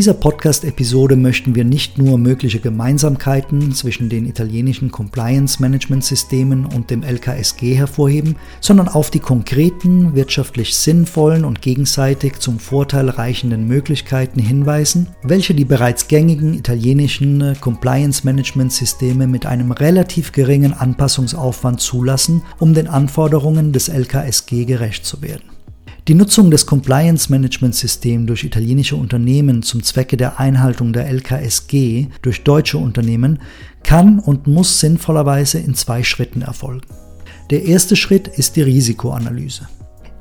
dieser Podcast-Episode möchten wir nicht nur mögliche Gemeinsamkeiten zwischen den italienischen Compliance-Management-Systemen und dem LKSG hervorheben, sondern auf die konkreten, wirtschaftlich sinnvollen und gegenseitig zum Vorteil reichenden Möglichkeiten hinweisen, welche die bereits gängigen italienischen Compliance-Management-Systeme mit einem relativ geringen Anpassungsaufwand zulassen, um den Anforderungen des LKSG gerecht zu werden. Die Nutzung des Compliance Management System durch italienische Unternehmen zum Zwecke der Einhaltung der LKSG durch deutsche Unternehmen kann und muss sinnvollerweise in zwei Schritten erfolgen. Der erste Schritt ist die Risikoanalyse.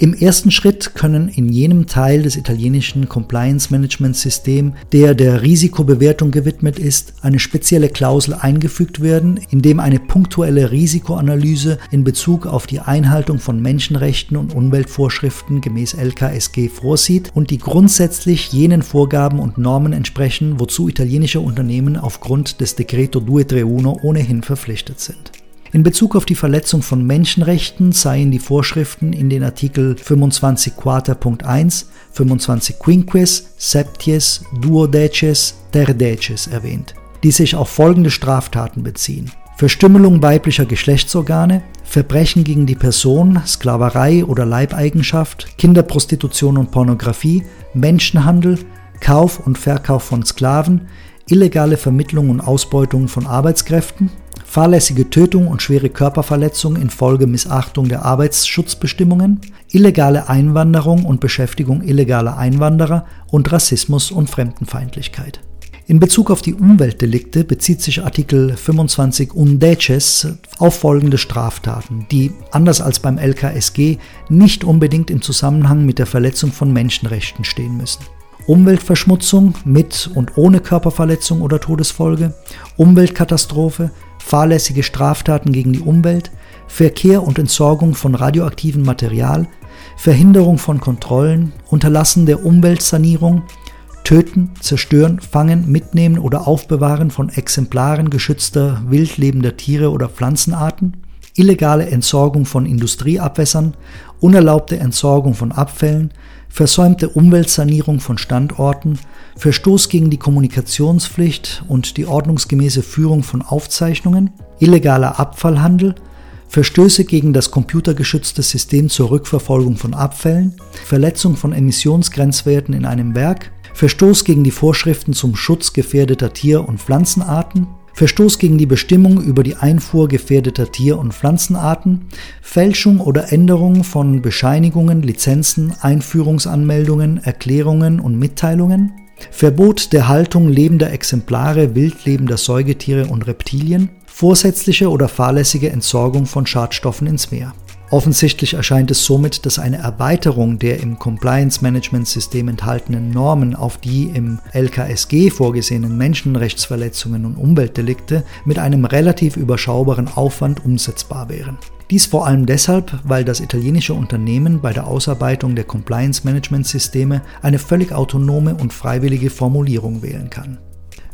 Im ersten Schritt können in jenem Teil des italienischen Compliance Management System, der der Risikobewertung gewidmet ist, eine spezielle Klausel eingefügt werden, in dem eine punktuelle Risikoanalyse in Bezug auf die Einhaltung von Menschenrechten und Umweltvorschriften gemäß LKSG vorsieht und die grundsätzlich jenen Vorgaben und Normen entsprechen, wozu italienische Unternehmen aufgrund des Decreto 231 ohnehin verpflichtet sind. In Bezug auf die Verletzung von Menschenrechten seien die Vorschriften in den Artikel 25 Quarter.1, 25 Quinques, Septies, Duodeces, Terdeces erwähnt, die sich auf folgende Straftaten beziehen. Verstümmelung weiblicher Geschlechtsorgane, Verbrechen gegen die Person, Sklaverei oder Leibeigenschaft, Kinderprostitution und Pornografie, Menschenhandel, Kauf und Verkauf von Sklaven, illegale Vermittlung und Ausbeutung von Arbeitskräften, fahrlässige Tötung und schwere Körperverletzung infolge Missachtung der Arbeitsschutzbestimmungen, illegale Einwanderung und Beschäftigung illegaler Einwanderer und Rassismus und Fremdenfeindlichkeit. In Bezug auf die Umweltdelikte bezieht sich Artikel 25 Undeces auf folgende Straftaten, die, anders als beim LKSG, nicht unbedingt im Zusammenhang mit der Verletzung von Menschenrechten stehen müssen. Umweltverschmutzung mit und ohne Körperverletzung oder Todesfolge, Umweltkatastrophe, fahrlässige Straftaten gegen die Umwelt, Verkehr und Entsorgung von radioaktivem Material, Verhinderung von Kontrollen, Unterlassen der Umweltsanierung, Töten, Zerstören, Fangen, Mitnehmen oder Aufbewahren von Exemplaren geschützter wildlebender Tiere oder Pflanzenarten, illegale Entsorgung von Industrieabwässern, unerlaubte Entsorgung von Abfällen, versäumte Umweltsanierung von Standorten, Verstoß gegen die Kommunikationspflicht und die ordnungsgemäße Führung von Aufzeichnungen, illegaler Abfallhandel, Verstöße gegen das computergeschützte System zur Rückverfolgung von Abfällen, Verletzung von Emissionsgrenzwerten in einem Werk, Verstoß gegen die Vorschriften zum Schutz gefährdeter Tier- und Pflanzenarten, Verstoß gegen die Bestimmung über die Einfuhr gefährdeter Tier- und Pflanzenarten, Fälschung oder Änderung von Bescheinigungen, Lizenzen, Einführungsanmeldungen, Erklärungen und Mitteilungen, Verbot der Haltung lebender Exemplare wildlebender Säugetiere und Reptilien, vorsätzliche oder fahrlässige Entsorgung von Schadstoffen ins Meer. Offensichtlich erscheint es somit, dass eine Erweiterung der im Compliance Management System enthaltenen Normen auf die im LKSG vorgesehenen Menschenrechtsverletzungen und Umweltdelikte mit einem relativ überschaubaren Aufwand umsetzbar wären. Dies vor allem deshalb, weil das italienische Unternehmen bei der Ausarbeitung der Compliance Management Systeme eine völlig autonome und freiwillige Formulierung wählen kann.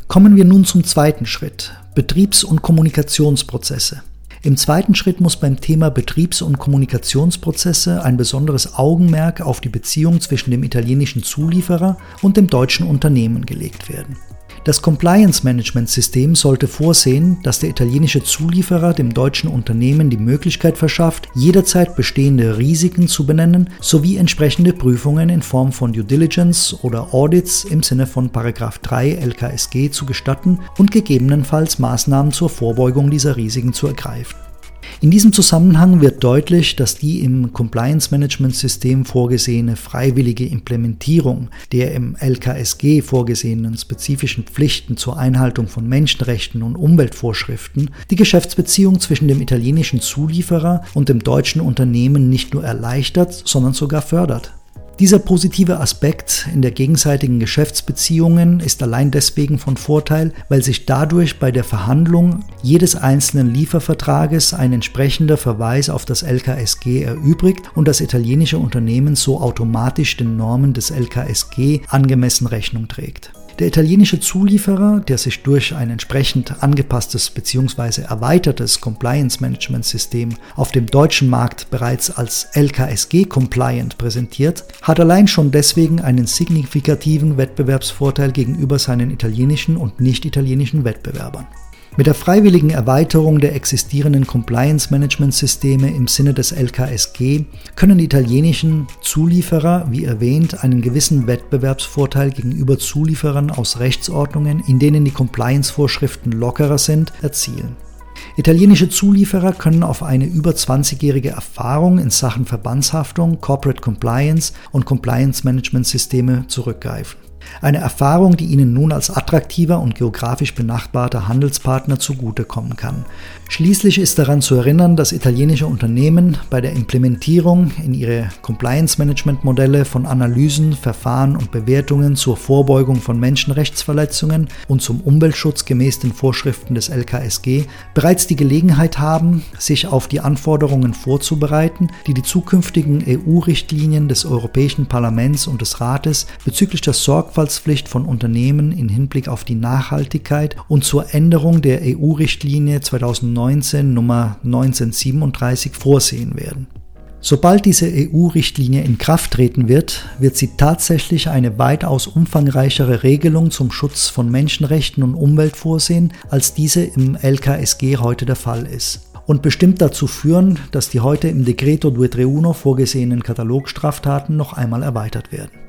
Kommen wir nun zum zweiten Schritt, Betriebs- und Kommunikationsprozesse. Im zweiten Schritt muss beim Thema Betriebs- und Kommunikationsprozesse ein besonderes Augenmerk auf die Beziehung zwischen dem italienischen Zulieferer und dem deutschen Unternehmen gelegt werden. Das Compliance Management System sollte vorsehen, dass der italienische Zulieferer dem deutschen Unternehmen die Möglichkeit verschafft, jederzeit bestehende Risiken zu benennen sowie entsprechende Prüfungen in Form von Due Diligence oder Audits im Sinne von 3 LKSG zu gestatten und gegebenenfalls Maßnahmen zur Vorbeugung dieser Risiken zu ergreifen. In diesem Zusammenhang wird deutlich, dass die im Compliance Management System vorgesehene freiwillige Implementierung der im LKSG vorgesehenen spezifischen Pflichten zur Einhaltung von Menschenrechten und Umweltvorschriften die Geschäftsbeziehung zwischen dem italienischen Zulieferer und dem deutschen Unternehmen nicht nur erleichtert, sondern sogar fördert. Dieser positive Aspekt in der gegenseitigen Geschäftsbeziehungen ist allein deswegen von Vorteil, weil sich dadurch bei der Verhandlung jedes einzelnen Liefervertrages ein entsprechender Verweis auf das LKSG erübrigt und das italienische Unternehmen so automatisch den Normen des LKSG angemessen Rechnung trägt. Der italienische Zulieferer, der sich durch ein entsprechend angepasstes bzw. erweitertes Compliance-Management-System auf dem deutschen Markt bereits als LKSG-compliant präsentiert, hat allein schon deswegen einen signifikativen Wettbewerbsvorteil gegenüber seinen italienischen und nicht italienischen Wettbewerbern. Mit der freiwilligen Erweiterung der existierenden Compliance-Management-Systeme im Sinne des LKSG können die italienischen Zulieferer, wie erwähnt, einen gewissen Wettbewerbsvorteil gegenüber Zulieferern aus Rechtsordnungen, in denen die Compliance-Vorschriften lockerer sind, erzielen. Italienische Zulieferer können auf eine über 20-jährige Erfahrung in Sachen Verbandshaftung, Corporate Compliance und Compliance Management Systeme zurückgreifen. Eine Erfahrung, die ihnen nun als attraktiver und geografisch benachbarter Handelspartner zugutekommen kann. Schließlich ist daran zu erinnern, dass italienische Unternehmen bei der Implementierung in ihre Compliance-Management-Modelle von Analysen, Verfahren und Bewertungen zur Vorbeugung von Menschenrechtsverletzungen und zum Umweltschutz gemäß den Vorschriften des LKSG bereits die Gelegenheit haben, sich auf die Anforderungen vorzubereiten, die die zukünftigen EU-Richtlinien des Europäischen Parlaments und des Rates bezüglich der Sorgfaltspflicht von Unternehmen in Hinblick auf die Nachhaltigkeit und zur Änderung der EU-Richtlinie 2019 2019 Nummer 1937 vorsehen werden. Sobald diese EU-Richtlinie in Kraft treten wird, wird sie tatsächlich eine weitaus umfangreichere Regelung zum Schutz von Menschenrechten und Umwelt vorsehen, als diese im LKSG heute der Fall ist und bestimmt dazu führen, dass die heute im Decreto 231 vorgesehenen Katalogstraftaten noch einmal erweitert werden.